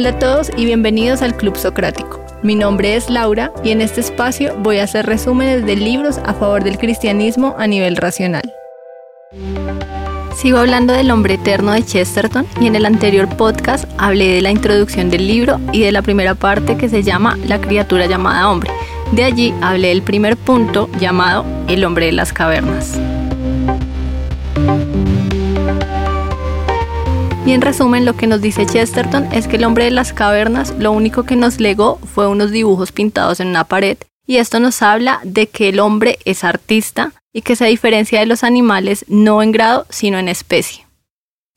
Hola a todos y bienvenidos al Club Socrático. Mi nombre es Laura y en este espacio voy a hacer resúmenes de libros a favor del cristianismo a nivel racional. Sigo hablando del hombre eterno de Chesterton y en el anterior podcast hablé de la introducción del libro y de la primera parte que se llama La criatura llamada hombre. De allí hablé del primer punto llamado El hombre de las cavernas. Y en resumen, lo que nos dice Chesterton es que el hombre de las cavernas lo único que nos legó fue unos dibujos pintados en una pared. Y esto nos habla de que el hombre es artista y que se diferencia de los animales no en grado, sino en especie.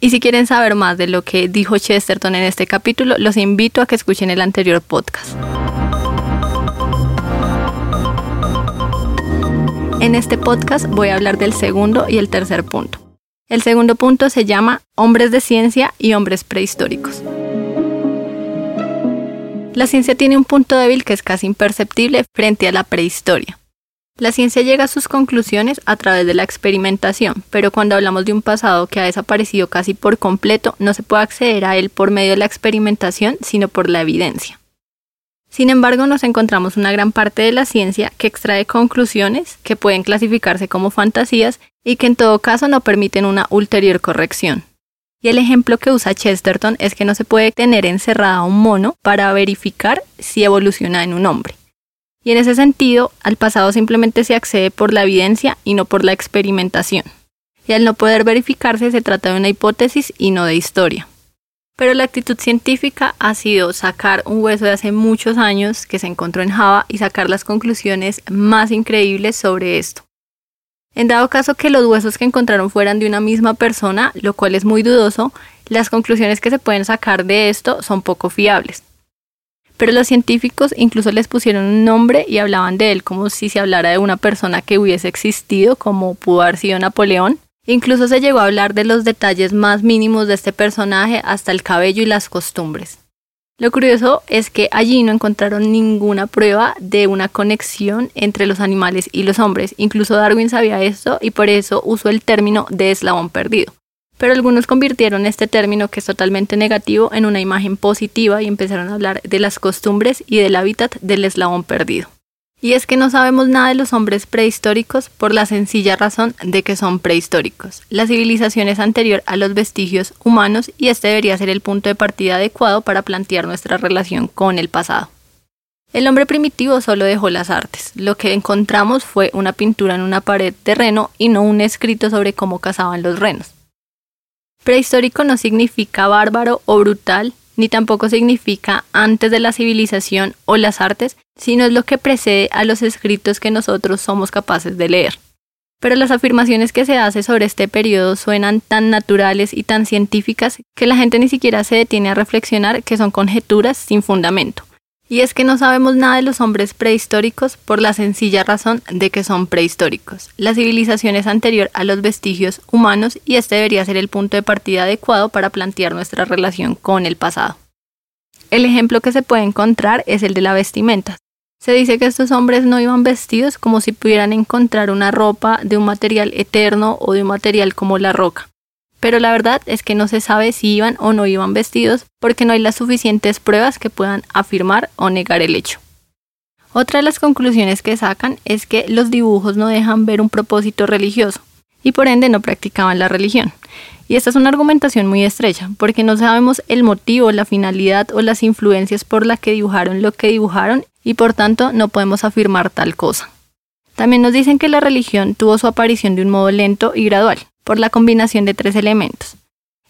Y si quieren saber más de lo que dijo Chesterton en este capítulo, los invito a que escuchen el anterior podcast. En este podcast voy a hablar del segundo y el tercer punto. El segundo punto se llama hombres de ciencia y hombres prehistóricos. La ciencia tiene un punto débil que es casi imperceptible frente a la prehistoria. La ciencia llega a sus conclusiones a través de la experimentación, pero cuando hablamos de un pasado que ha desaparecido casi por completo, no se puede acceder a él por medio de la experimentación, sino por la evidencia. Sin embargo, nos encontramos una gran parte de la ciencia que extrae conclusiones que pueden clasificarse como fantasías y que en todo caso no permiten una ulterior corrección. Y el ejemplo que usa Chesterton es que no se puede tener encerrada a un mono para verificar si evoluciona en un hombre. Y en ese sentido, al pasado simplemente se accede por la evidencia y no por la experimentación. Y al no poder verificarse se trata de una hipótesis y no de historia. Pero la actitud científica ha sido sacar un hueso de hace muchos años que se encontró en Java y sacar las conclusiones más increíbles sobre esto. En dado caso que los huesos que encontraron fueran de una misma persona, lo cual es muy dudoso, las conclusiones que se pueden sacar de esto son poco fiables. Pero los científicos incluso les pusieron un nombre y hablaban de él como si se hablara de una persona que hubiese existido, como pudo haber sido Napoleón, Incluso se llegó a hablar de los detalles más mínimos de este personaje hasta el cabello y las costumbres. Lo curioso es que allí no encontraron ninguna prueba de una conexión entre los animales y los hombres. Incluso Darwin sabía esto y por eso usó el término de eslabón perdido. Pero algunos convirtieron este término, que es totalmente negativo, en una imagen positiva y empezaron a hablar de las costumbres y del hábitat del eslabón perdido. Y es que no sabemos nada de los hombres prehistóricos por la sencilla razón de que son prehistóricos. La civilización es anterior a los vestigios humanos y este debería ser el punto de partida adecuado para plantear nuestra relación con el pasado. El hombre primitivo solo dejó las artes. Lo que encontramos fue una pintura en una pared de reno y no un escrito sobre cómo cazaban los renos. Prehistórico no significa bárbaro o brutal, ni tampoco significa antes de la civilización o las artes, sino es lo que precede a los escritos que nosotros somos capaces de leer. Pero las afirmaciones que se hacen sobre este periodo suenan tan naturales y tan científicas que la gente ni siquiera se detiene a reflexionar que son conjeturas sin fundamento. Y es que no sabemos nada de los hombres prehistóricos por la sencilla razón de que son prehistóricos. La civilización es anterior a los vestigios humanos y este debería ser el punto de partida adecuado para plantear nuestra relación con el pasado. El ejemplo que se puede encontrar es el de la vestimenta. Se dice que estos hombres no iban vestidos como si pudieran encontrar una ropa de un material eterno o de un material como la roca pero la verdad es que no se sabe si iban o no iban vestidos porque no hay las suficientes pruebas que puedan afirmar o negar el hecho. Otra de las conclusiones que sacan es que los dibujos no dejan ver un propósito religioso y por ende no practicaban la religión. Y esta es una argumentación muy estrecha, porque no sabemos el motivo, la finalidad o las influencias por las que dibujaron lo que dibujaron y por tanto no podemos afirmar tal cosa. También nos dicen que la religión tuvo su aparición de un modo lento y gradual, por la combinación de tres elementos.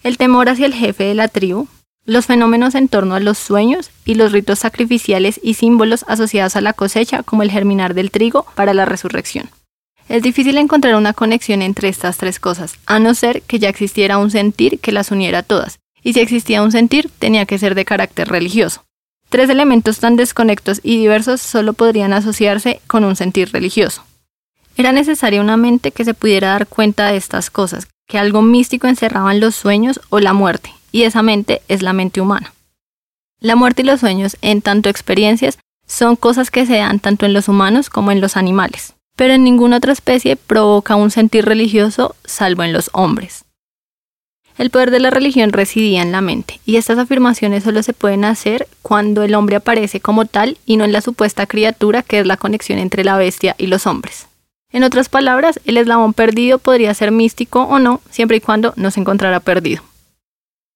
El temor hacia el jefe de la tribu, los fenómenos en torno a los sueños y los ritos sacrificiales y símbolos asociados a la cosecha como el germinar del trigo para la resurrección. Es difícil encontrar una conexión entre estas tres cosas, a no ser que ya existiera un sentir que las uniera todas, y si existía un sentir tenía que ser de carácter religioso. Tres elementos tan desconectos y diversos solo podrían asociarse con un sentir religioso. Era necesaria una mente que se pudiera dar cuenta de estas cosas, que algo místico encerraba en los sueños o la muerte, y esa mente es la mente humana. La muerte y los sueños, en tanto experiencias, son cosas que se dan tanto en los humanos como en los animales, pero en ninguna otra especie provoca un sentir religioso salvo en los hombres. El poder de la religión residía en la mente, y estas afirmaciones solo se pueden hacer cuando el hombre aparece como tal y no en la supuesta criatura que es la conexión entre la bestia y los hombres. En otras palabras, el eslabón perdido podría ser místico o no, siempre y cuando no se encontrara perdido.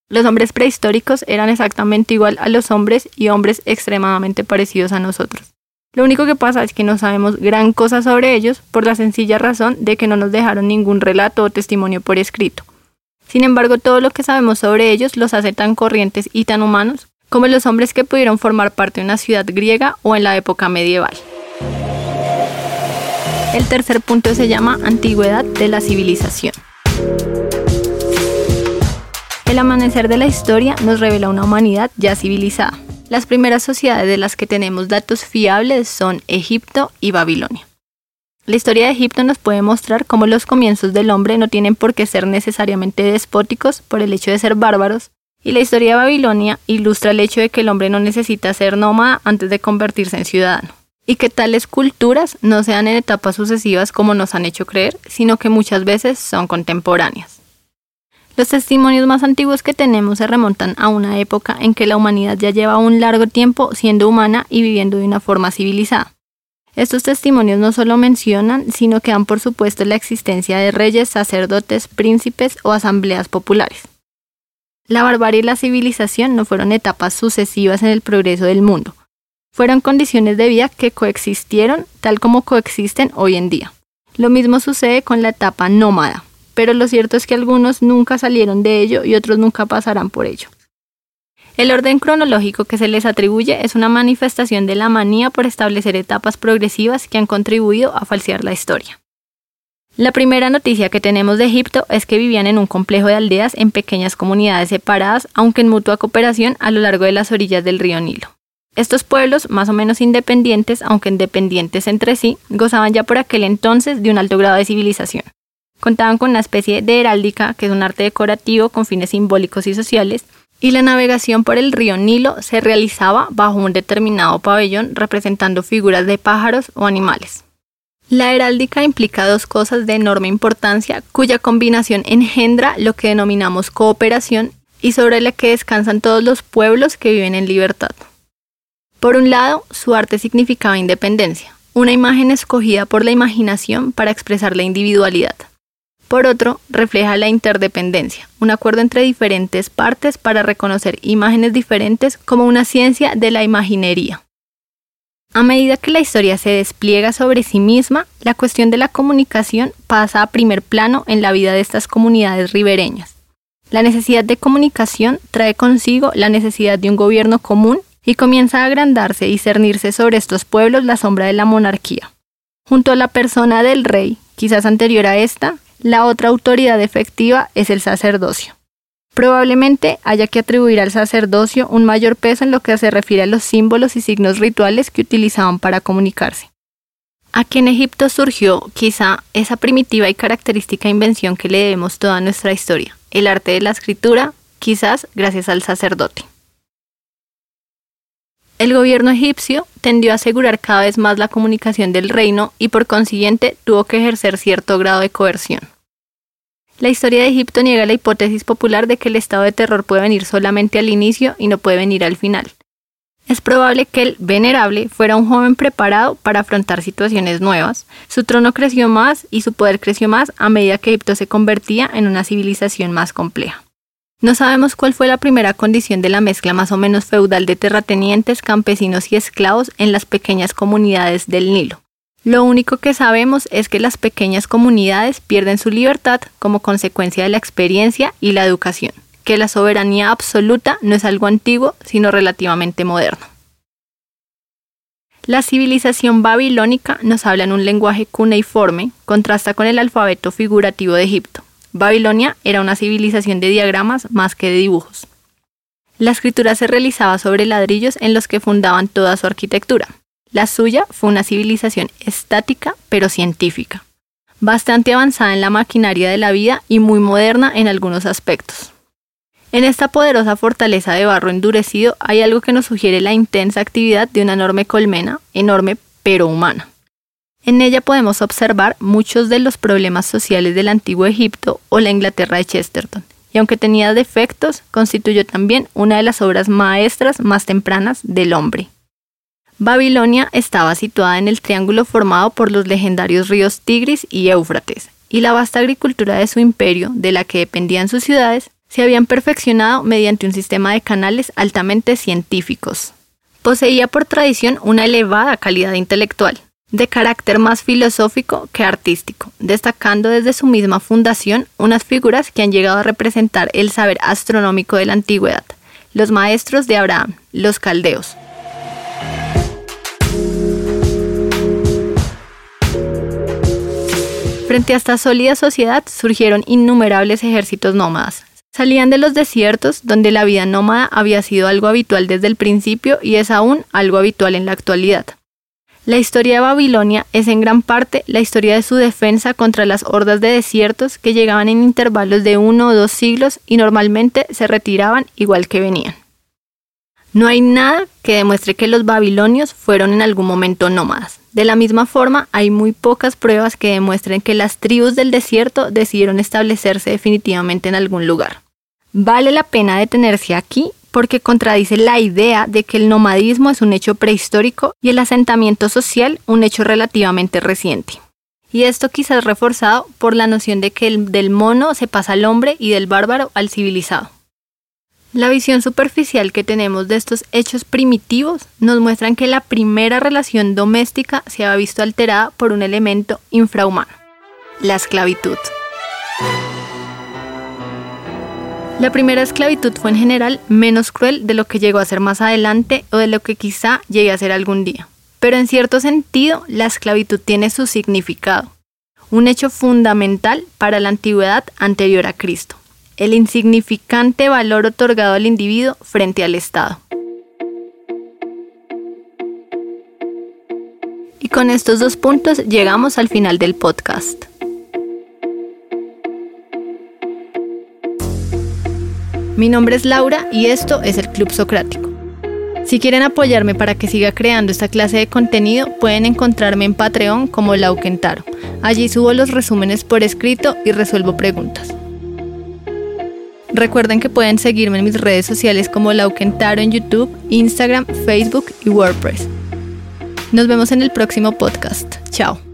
Los hombres prehistóricos eran exactamente igual a los hombres y hombres extremadamente parecidos a nosotros. Lo único que pasa es que no sabemos gran cosa sobre ellos por la sencilla razón de que no nos dejaron ningún relato o testimonio por escrito. Sin embargo, todo lo que sabemos sobre ellos los hace tan corrientes y tan humanos como los hombres que pudieron formar parte de una ciudad griega o en la época medieval. El tercer punto se llama antigüedad de la civilización. El amanecer de la historia nos revela una humanidad ya civilizada. Las primeras sociedades de las que tenemos datos fiables son Egipto y Babilonia. La historia de Egipto nos puede mostrar cómo los comienzos del hombre no tienen por qué ser necesariamente despóticos por el hecho de ser bárbaros, y la historia de Babilonia ilustra el hecho de que el hombre no necesita ser nómada antes de convertirse en ciudadano, y que tales culturas no sean en etapas sucesivas como nos han hecho creer, sino que muchas veces son contemporáneas. Los testimonios más antiguos que tenemos se remontan a una época en que la humanidad ya lleva un largo tiempo siendo humana y viviendo de una forma civilizada. Estos testimonios no solo mencionan, sino que dan por supuesto la existencia de reyes, sacerdotes, príncipes o asambleas populares. La barbarie y la civilización no fueron etapas sucesivas en el progreso del mundo, fueron condiciones de vida que coexistieron tal como coexisten hoy en día. Lo mismo sucede con la etapa nómada, pero lo cierto es que algunos nunca salieron de ello y otros nunca pasarán por ello. El orden cronológico que se les atribuye es una manifestación de la manía por establecer etapas progresivas que han contribuido a falsear la historia. La primera noticia que tenemos de Egipto es que vivían en un complejo de aldeas en pequeñas comunidades separadas, aunque en mutua cooperación a lo largo de las orillas del río Nilo. Estos pueblos, más o menos independientes, aunque independientes entre sí, gozaban ya por aquel entonces de un alto grado de civilización. Contaban con una especie de heráldica, que es un arte decorativo con fines simbólicos y sociales, y la navegación por el río Nilo se realizaba bajo un determinado pabellón representando figuras de pájaros o animales. La heráldica implica dos cosas de enorme importancia cuya combinación engendra lo que denominamos cooperación y sobre la que descansan todos los pueblos que viven en libertad. Por un lado, su arte significaba independencia, una imagen escogida por la imaginación para expresar la individualidad. Por otro, refleja la interdependencia, un acuerdo entre diferentes partes para reconocer imágenes diferentes como una ciencia de la imaginería. A medida que la historia se despliega sobre sí misma, la cuestión de la comunicación pasa a primer plano en la vida de estas comunidades ribereñas. La necesidad de comunicación trae consigo la necesidad de un gobierno común y comienza a agrandarse y cernirse sobre estos pueblos la sombra de la monarquía. Junto a la persona del rey, quizás anterior a esta, la otra autoridad efectiva es el sacerdocio. Probablemente haya que atribuir al sacerdocio un mayor peso en lo que se refiere a los símbolos y signos rituales que utilizaban para comunicarse. Aquí en Egipto surgió quizá esa primitiva y característica invención que le debemos toda nuestra historia, el arte de la escritura, quizás gracias al sacerdote. El gobierno egipcio tendió a asegurar cada vez más la comunicación del reino y por consiguiente tuvo que ejercer cierto grado de coerción. La historia de Egipto niega la hipótesis popular de que el estado de terror puede venir solamente al inicio y no puede venir al final. Es probable que el venerable fuera un joven preparado para afrontar situaciones nuevas. Su trono creció más y su poder creció más a medida que Egipto se convertía en una civilización más compleja. No sabemos cuál fue la primera condición de la mezcla más o menos feudal de terratenientes, campesinos y esclavos en las pequeñas comunidades del Nilo. Lo único que sabemos es que las pequeñas comunidades pierden su libertad como consecuencia de la experiencia y la educación, que la soberanía absoluta no es algo antiguo, sino relativamente moderno. La civilización babilónica nos habla en un lenguaje cuneiforme, contrasta con el alfabeto figurativo de Egipto. Babilonia era una civilización de diagramas más que de dibujos. La escritura se realizaba sobre ladrillos en los que fundaban toda su arquitectura. La suya fue una civilización estática pero científica, bastante avanzada en la maquinaria de la vida y muy moderna en algunos aspectos. En esta poderosa fortaleza de barro endurecido hay algo que nos sugiere la intensa actividad de una enorme colmena, enorme pero humana. En ella podemos observar muchos de los problemas sociales del antiguo Egipto o la Inglaterra de Chesterton, y aunque tenía defectos, constituyó también una de las obras maestras más tempranas del hombre. Babilonia estaba situada en el triángulo formado por los legendarios ríos Tigris y Éufrates, y la vasta agricultura de su imperio, de la que dependían sus ciudades, se habían perfeccionado mediante un sistema de canales altamente científicos. Poseía por tradición una elevada calidad intelectual, de carácter más filosófico que artístico, destacando desde su misma fundación unas figuras que han llegado a representar el saber astronómico de la antigüedad, los maestros de Abraham, los caldeos. Frente a esta sólida sociedad surgieron innumerables ejércitos nómadas. Salían de los desiertos, donde la vida nómada había sido algo habitual desde el principio y es aún algo habitual en la actualidad. La historia de Babilonia es en gran parte la historia de su defensa contra las hordas de desiertos que llegaban en intervalos de uno o dos siglos y normalmente se retiraban igual que venían. No hay nada que demuestre que los babilonios fueron en algún momento nómadas. De la misma forma, hay muy pocas pruebas que demuestren que las tribus del desierto decidieron establecerse definitivamente en algún lugar. Vale la pena detenerse aquí porque contradice la idea de que el nomadismo es un hecho prehistórico y el asentamiento social un hecho relativamente reciente. Y esto quizás reforzado por la noción de que del mono se pasa al hombre y del bárbaro al civilizado. La visión superficial que tenemos de estos hechos primitivos nos muestran que la primera relación doméstica se ha visto alterada por un elemento infrahumano, la esclavitud. La primera esclavitud fue en general menos cruel de lo que llegó a ser más adelante o de lo que quizá llegue a ser algún día. Pero en cierto sentido, la esclavitud tiene su significado, un hecho fundamental para la antigüedad anterior a Cristo, el insignificante valor otorgado al individuo frente al Estado. Y con estos dos puntos llegamos al final del podcast. Mi nombre es Laura y esto es el Club Socrático. Si quieren apoyarme para que siga creando esta clase de contenido, pueden encontrarme en Patreon como Lauquentaro. Allí subo los resúmenes por escrito y resuelvo preguntas. Recuerden que pueden seguirme en mis redes sociales como Lauquentaro en YouTube, Instagram, Facebook y WordPress. Nos vemos en el próximo podcast. Chao.